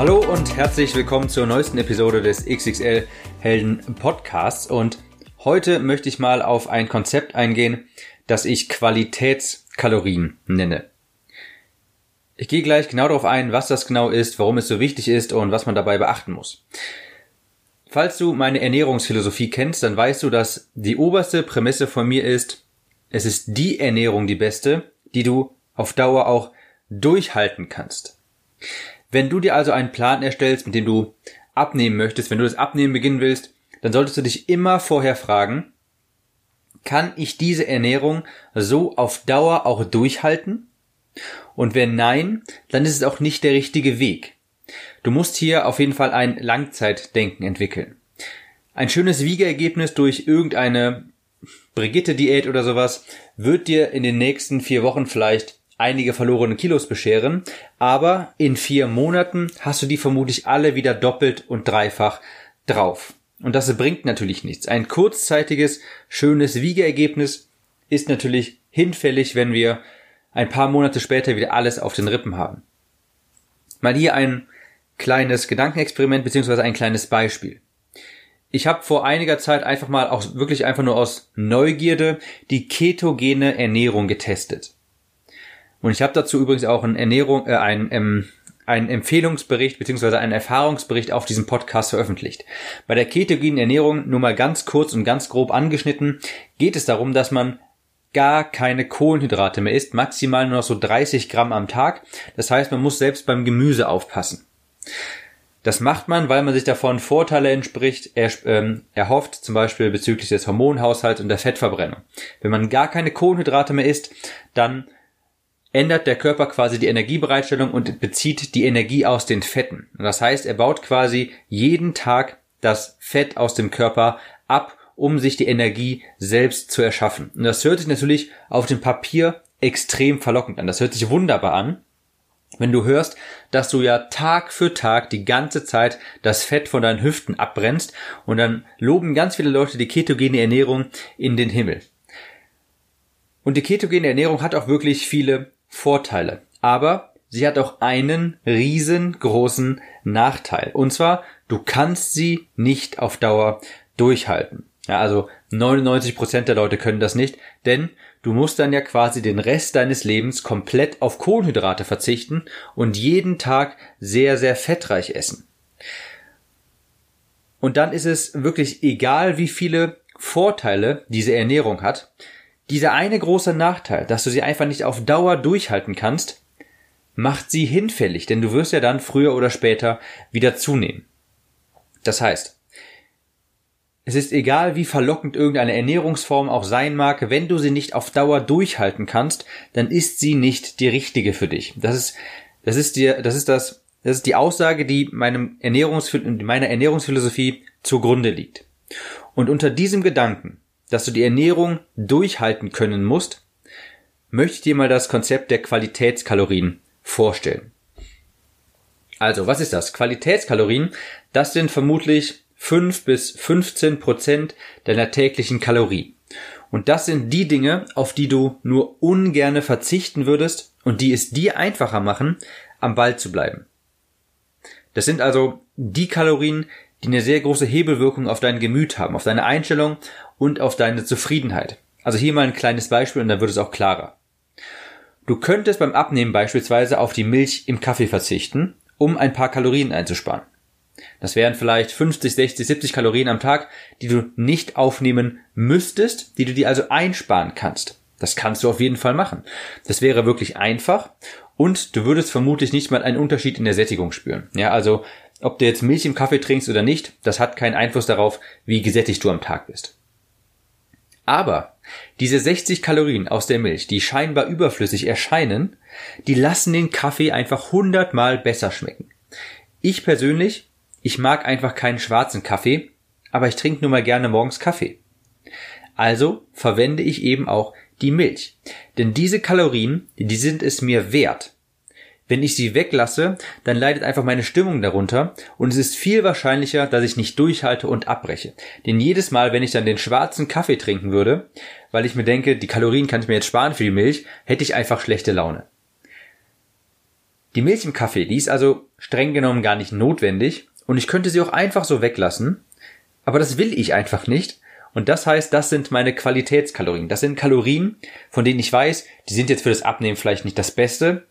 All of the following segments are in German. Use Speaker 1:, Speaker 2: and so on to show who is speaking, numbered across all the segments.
Speaker 1: Hallo und herzlich willkommen zur neuesten Episode des XXL Helden Podcasts und heute möchte ich mal auf ein Konzept eingehen, das ich Qualitätskalorien nenne. Ich gehe gleich genau darauf ein, was das genau ist, warum es so wichtig ist und was man dabei beachten muss. Falls du meine Ernährungsphilosophie kennst, dann weißt du, dass die oberste Prämisse von mir ist, es ist die Ernährung die beste, die du auf Dauer auch durchhalten kannst. Wenn du dir also einen Plan erstellst, mit dem du abnehmen möchtest, wenn du das Abnehmen beginnen willst, dann solltest du dich immer vorher fragen, kann ich diese Ernährung so auf Dauer auch durchhalten? Und wenn nein, dann ist es auch nicht der richtige Weg. Du musst hier auf jeden Fall ein Langzeitdenken entwickeln. Ein schönes Wiegergebnis durch irgendeine Brigitte-Diät oder sowas wird dir in den nächsten vier Wochen vielleicht einige verlorene Kilos bescheren, aber in vier Monaten hast du die vermutlich alle wieder doppelt und dreifach drauf. Und das bringt natürlich nichts. Ein kurzzeitiges, schönes Wiegeergebnis ist natürlich hinfällig, wenn wir ein paar Monate später wieder alles auf den Rippen haben. Mal hier ein kleines Gedankenexperiment beziehungsweise ein kleines Beispiel. Ich habe vor einiger Zeit einfach mal auch wirklich einfach nur aus Neugierde die ketogene Ernährung getestet. Und ich habe dazu übrigens auch einen Ernährung, äh, ein, ähm, einen Empfehlungsbericht beziehungsweise einen Erfahrungsbericht auf diesem Podcast veröffentlicht. Bei der ketogenen Ernährung, nur mal ganz kurz und ganz grob angeschnitten, geht es darum, dass man gar keine Kohlenhydrate mehr isst, maximal nur noch so 30 Gramm am Tag. Das heißt, man muss selbst beim Gemüse aufpassen. Das macht man, weil man sich davon Vorteile entspricht, er, ähm, erhofft, zum Beispiel bezüglich des Hormonhaushalts und der Fettverbrennung. Wenn man gar keine Kohlenhydrate mehr isst, dann ändert der Körper quasi die Energiebereitstellung und bezieht die Energie aus den Fetten. das heißt, er baut quasi jeden Tag das Fett aus dem Körper ab, um sich die Energie selbst zu erschaffen. Und das hört sich natürlich auf dem Papier extrem verlockend an. Das hört sich wunderbar an, wenn du hörst, dass du ja Tag für Tag die ganze Zeit das Fett von deinen Hüften abbrennst und dann loben ganz viele Leute die ketogene Ernährung in den Himmel. Und die ketogene Ernährung hat auch wirklich viele Vorteile. Aber sie hat auch einen riesengroßen Nachteil. Und zwar, du kannst sie nicht auf Dauer durchhalten. Ja, also 99 Prozent der Leute können das nicht, denn du musst dann ja quasi den Rest deines Lebens komplett auf Kohlenhydrate verzichten und jeden Tag sehr, sehr fettreich essen. Und dann ist es wirklich egal, wie viele Vorteile diese Ernährung hat. Dieser eine große Nachteil, dass du sie einfach nicht auf Dauer durchhalten kannst, macht sie hinfällig, denn du wirst ja dann früher oder später wieder zunehmen. Das heißt, es ist egal, wie verlockend irgendeine Ernährungsform auch sein mag, wenn du sie nicht auf Dauer durchhalten kannst, dann ist sie nicht die richtige für dich. Das ist, das ist dir, das ist das, das ist die Aussage, die meinem Ernährungs, meiner Ernährungsphilosophie zugrunde liegt. Und unter diesem Gedanken dass du die Ernährung durchhalten können musst, möchte ich dir mal das Konzept der Qualitätskalorien vorstellen. Also, was ist das? Qualitätskalorien, das sind vermutlich 5 bis 15 Prozent deiner täglichen Kalorien. Und das sind die Dinge, auf die du nur ungerne verzichten würdest und die es dir einfacher machen, am Ball zu bleiben. Das sind also die Kalorien, die eine sehr große Hebelwirkung auf dein Gemüt haben, auf deine Einstellung und auf deine Zufriedenheit. Also hier mal ein kleines Beispiel und dann wird es auch klarer. Du könntest beim Abnehmen beispielsweise auf die Milch im Kaffee verzichten, um ein paar Kalorien einzusparen. Das wären vielleicht 50, 60, 70 Kalorien am Tag, die du nicht aufnehmen müsstest, die du dir also einsparen kannst. Das kannst du auf jeden Fall machen. Das wäre wirklich einfach und du würdest vermutlich nicht mal einen Unterschied in der Sättigung spüren. Ja, also ob du jetzt Milch im Kaffee trinkst oder nicht, das hat keinen Einfluss darauf, wie gesättigt du am Tag bist. Aber diese 60 Kalorien aus der Milch, die scheinbar überflüssig erscheinen, die lassen den Kaffee einfach hundertmal besser schmecken. Ich persönlich ich mag einfach keinen schwarzen Kaffee, aber ich trinke nur mal gerne morgens Kaffee. Also verwende ich eben auch die Milch. Denn diese Kalorien, die sind es mir wert. Wenn ich sie weglasse, dann leidet einfach meine Stimmung darunter und es ist viel wahrscheinlicher, dass ich nicht durchhalte und abbreche. Denn jedes Mal, wenn ich dann den schwarzen Kaffee trinken würde, weil ich mir denke, die Kalorien kann ich mir jetzt sparen für die Milch, hätte ich einfach schlechte Laune. Die Milch im Kaffee, die ist also streng genommen gar nicht notwendig und ich könnte sie auch einfach so weglassen, aber das will ich einfach nicht und das heißt, das sind meine Qualitätskalorien. Das sind Kalorien, von denen ich weiß, die sind jetzt für das Abnehmen vielleicht nicht das Beste,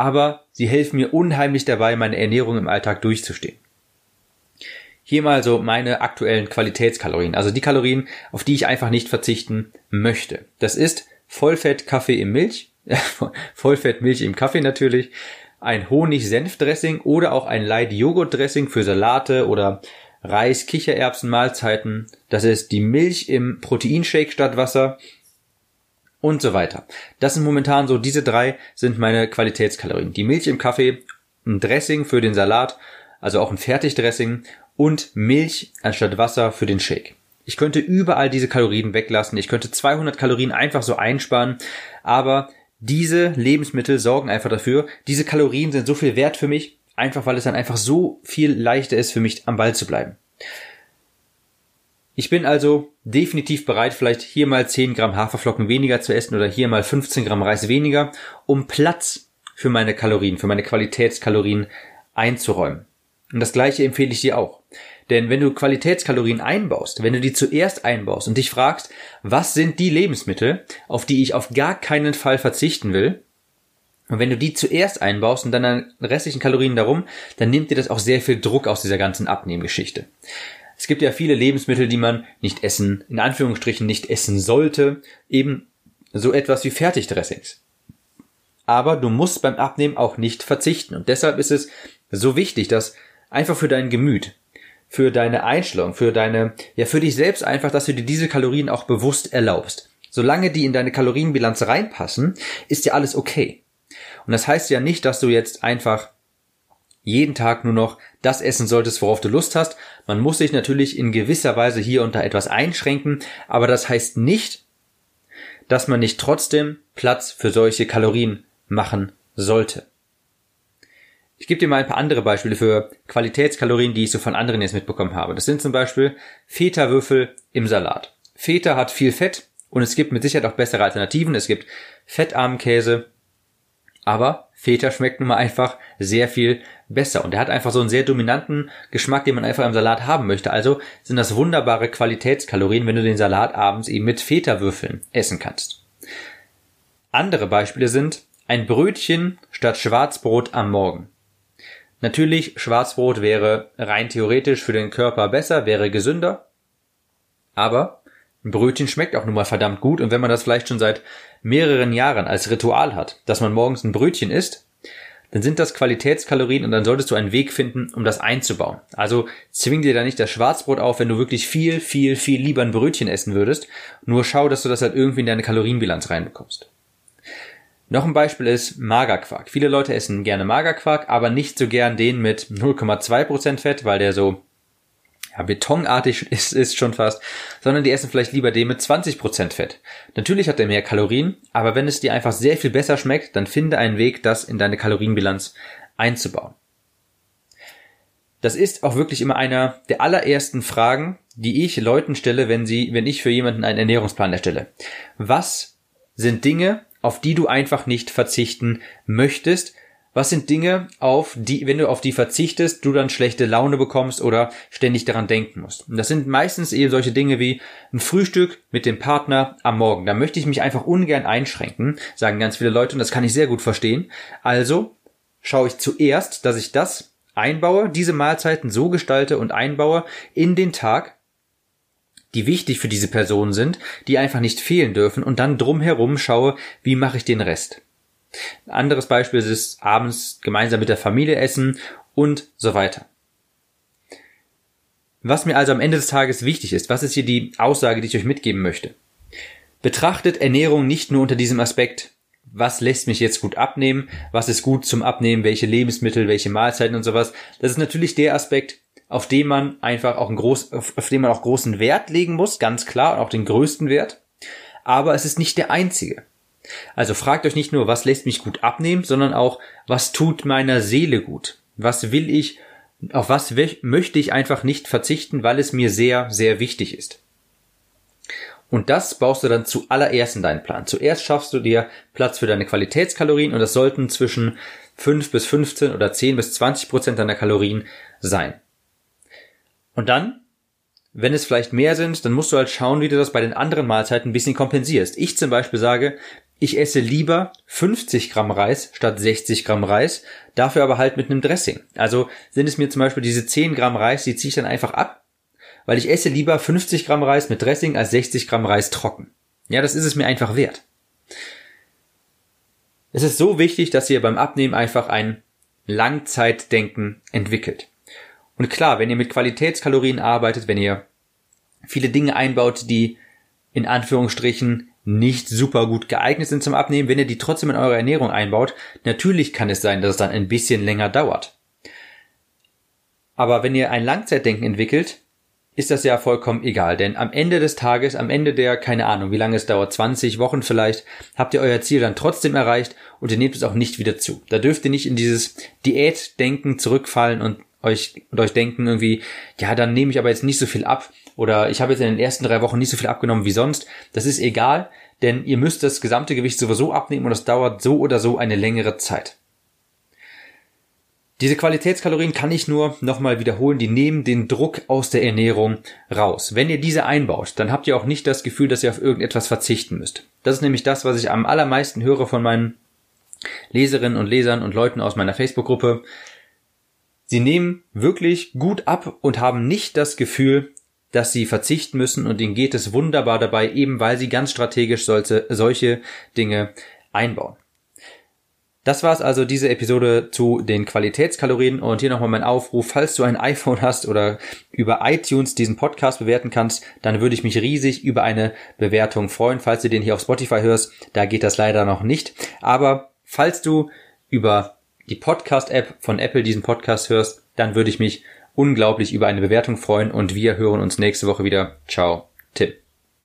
Speaker 1: aber sie helfen mir unheimlich dabei, meine Ernährung im Alltag durchzustehen. Hier mal so meine aktuellen Qualitätskalorien, also die Kalorien, auf die ich einfach nicht verzichten möchte. Das ist Vollfett Kaffee im Milch, Vollfett Milch im Kaffee natürlich, ein Honig-Senf-Dressing oder auch ein Light-Joghurt-Dressing für Salate oder Reis, Kichererbsen, Mahlzeiten. Das ist die Milch im Proteinshake statt Wasser und so weiter. Das sind momentan so, diese drei sind meine Qualitätskalorien. Die Milch im Kaffee, ein Dressing für den Salat, also auch ein Fertigdressing und Milch anstatt Wasser für den Shake. Ich könnte überall diese Kalorien weglassen. Ich könnte 200 Kalorien einfach so einsparen. Aber diese Lebensmittel sorgen einfach dafür. Diese Kalorien sind so viel wert für mich, Einfach weil es dann einfach so viel leichter ist für mich am Ball zu bleiben. Ich bin also definitiv bereit, vielleicht hier mal 10 Gramm Haferflocken weniger zu essen oder hier mal 15 Gramm Reis weniger, um Platz für meine Kalorien, für meine Qualitätskalorien einzuräumen. Und das gleiche empfehle ich dir auch. Denn wenn du Qualitätskalorien einbaust, wenn du die zuerst einbaust und dich fragst, was sind die Lebensmittel, auf die ich auf gar keinen Fall verzichten will, und wenn du die zuerst einbaust und dann an restlichen Kalorien darum, dann nimmt dir das auch sehr viel Druck aus dieser ganzen Abnehmgeschichte. Es gibt ja viele Lebensmittel, die man nicht essen, in Anführungsstrichen nicht essen sollte, eben so etwas wie Fertigdressings. Aber du musst beim Abnehmen auch nicht verzichten. Und deshalb ist es so wichtig, dass einfach für dein Gemüt, für deine Einstellung, für deine, ja, für dich selbst einfach, dass du dir diese Kalorien auch bewusst erlaubst. Solange die in deine Kalorienbilanz reinpassen, ist ja alles okay. Und das heißt ja nicht, dass du jetzt einfach jeden Tag nur noch das essen solltest, worauf du Lust hast. Man muss sich natürlich in gewisser Weise hier und da etwas einschränken, aber das heißt nicht, dass man nicht trotzdem Platz für solche Kalorien machen sollte. Ich gebe dir mal ein paar andere Beispiele für Qualitätskalorien, die ich so von anderen jetzt mitbekommen habe. Das sind zum Beispiel Feta-Würfel im Salat. Feta hat viel Fett und es gibt mit Sicherheit auch bessere Alternativen. Es gibt fettarmen Käse, aber Feta schmeckt nun mal einfach sehr viel besser. Und er hat einfach so einen sehr dominanten Geschmack, den man einfach im Salat haben möchte. Also sind das wunderbare Qualitätskalorien, wenn du den Salat abends eben mit Feta-Würfeln essen kannst. Andere Beispiele sind ein Brötchen statt Schwarzbrot am Morgen. Natürlich, Schwarzbrot wäre rein theoretisch für den Körper besser, wäre gesünder. Aber ein Brötchen schmeckt auch nun mal verdammt gut und wenn man das vielleicht schon seit mehreren Jahren als Ritual hat, dass man morgens ein Brötchen isst, dann sind das Qualitätskalorien und dann solltest du einen Weg finden, um das einzubauen. Also zwing dir da nicht das Schwarzbrot auf, wenn du wirklich viel, viel, viel lieber ein Brötchen essen würdest. Nur schau, dass du das halt irgendwie in deine Kalorienbilanz reinbekommst. Noch ein Beispiel ist Magerquark. Viele Leute essen gerne Magerquark, aber nicht so gern den mit 0,2% Fett, weil der so ja, betonartig ist, ist schon fast, sondern die essen vielleicht lieber den mit 20% Fett. Natürlich hat er mehr Kalorien, aber wenn es dir einfach sehr viel besser schmeckt, dann finde einen Weg, das in deine Kalorienbilanz einzubauen. Das ist auch wirklich immer einer der allerersten Fragen, die ich Leuten stelle, wenn sie, wenn ich für jemanden einen Ernährungsplan erstelle. Was sind Dinge, auf die du einfach nicht verzichten möchtest, was sind Dinge, auf die, wenn du auf die verzichtest, du dann schlechte Laune bekommst oder ständig daran denken musst? Und das sind meistens eben solche Dinge wie ein Frühstück mit dem Partner am Morgen. Da möchte ich mich einfach ungern einschränken, sagen ganz viele Leute, und das kann ich sehr gut verstehen. Also schaue ich zuerst, dass ich das einbaue, diese Mahlzeiten so gestalte und einbaue in den Tag, die wichtig für diese Person sind, die einfach nicht fehlen dürfen und dann drumherum schaue, wie mache ich den Rest. Ein anderes Beispiel ist abends gemeinsam mit der Familie essen und so weiter. Was mir also am Ende des Tages wichtig ist, was ist hier die Aussage, die ich euch mitgeben möchte? Betrachtet Ernährung nicht nur unter diesem Aspekt, was lässt mich jetzt gut abnehmen, was ist gut zum Abnehmen, welche Lebensmittel, welche Mahlzeiten und sowas. Das ist natürlich der Aspekt, auf den man einfach auch einen groß, auf, auf den man auch großen Wert legen muss, ganz klar, und auch den größten Wert. Aber es ist nicht der einzige. Also fragt euch nicht nur, was lässt mich gut abnehmen, sondern auch, was tut meiner Seele gut? Was will ich, auf was möchte ich einfach nicht verzichten, weil es mir sehr, sehr wichtig ist. Und das baust du dann zuallererst in deinen Plan. Zuerst schaffst du dir Platz für deine Qualitätskalorien und das sollten zwischen 5 bis 15 oder 10 bis 20 Prozent deiner Kalorien sein. Und dann, wenn es vielleicht mehr sind, dann musst du halt schauen, wie du das bei den anderen Mahlzeiten ein bisschen kompensierst. Ich zum Beispiel sage, ich esse lieber 50 Gramm Reis statt 60 Gramm Reis, dafür aber halt mit einem Dressing. Also sind es mir zum Beispiel diese 10 Gramm Reis, die ziehe ich dann einfach ab, weil ich esse lieber 50 Gramm Reis mit Dressing als 60 Gramm Reis trocken. Ja, das ist es mir einfach wert. Es ist so wichtig, dass ihr beim Abnehmen einfach ein Langzeitdenken entwickelt. Und klar, wenn ihr mit Qualitätskalorien arbeitet, wenn ihr viele Dinge einbaut, die in Anführungsstrichen nicht super gut geeignet sind zum Abnehmen, wenn ihr die trotzdem in eure Ernährung einbaut, natürlich kann es sein, dass es dann ein bisschen länger dauert. Aber wenn ihr ein Langzeitdenken entwickelt, ist das ja vollkommen egal, denn am Ende des Tages, am Ende der, keine Ahnung, wie lange es dauert, 20 Wochen vielleicht, habt ihr euer Ziel dann trotzdem erreicht und ihr nehmt es auch nicht wieder zu. Da dürft ihr nicht in dieses Diätdenken zurückfallen und euch, und euch denken irgendwie, ja, dann nehme ich aber jetzt nicht so viel ab oder ich habe jetzt in den ersten drei Wochen nicht so viel abgenommen wie sonst. Das ist egal, denn ihr müsst das gesamte Gewicht sowieso abnehmen und das dauert so oder so eine längere Zeit. Diese Qualitätskalorien kann ich nur nochmal wiederholen, die nehmen den Druck aus der Ernährung raus. Wenn ihr diese einbaut, dann habt ihr auch nicht das Gefühl, dass ihr auf irgendetwas verzichten müsst. Das ist nämlich das, was ich am allermeisten höre von meinen Leserinnen und Lesern und Leuten aus meiner Facebook-Gruppe. Sie nehmen wirklich gut ab und haben nicht das Gefühl, dass sie verzichten müssen und ihnen geht es wunderbar dabei, eben weil sie ganz strategisch solche, solche Dinge einbauen. Das war's also diese Episode zu den Qualitätskalorien und hier nochmal mein Aufruf, falls du ein iPhone hast oder über iTunes diesen Podcast bewerten kannst, dann würde ich mich riesig über eine Bewertung freuen, falls du den hier auf Spotify hörst, da geht das leider noch nicht, aber falls du über die Podcast-App von Apple diesen Podcast hörst, dann würde ich mich unglaublich über eine Bewertung freuen und wir hören uns nächste Woche wieder. Ciao, Tim.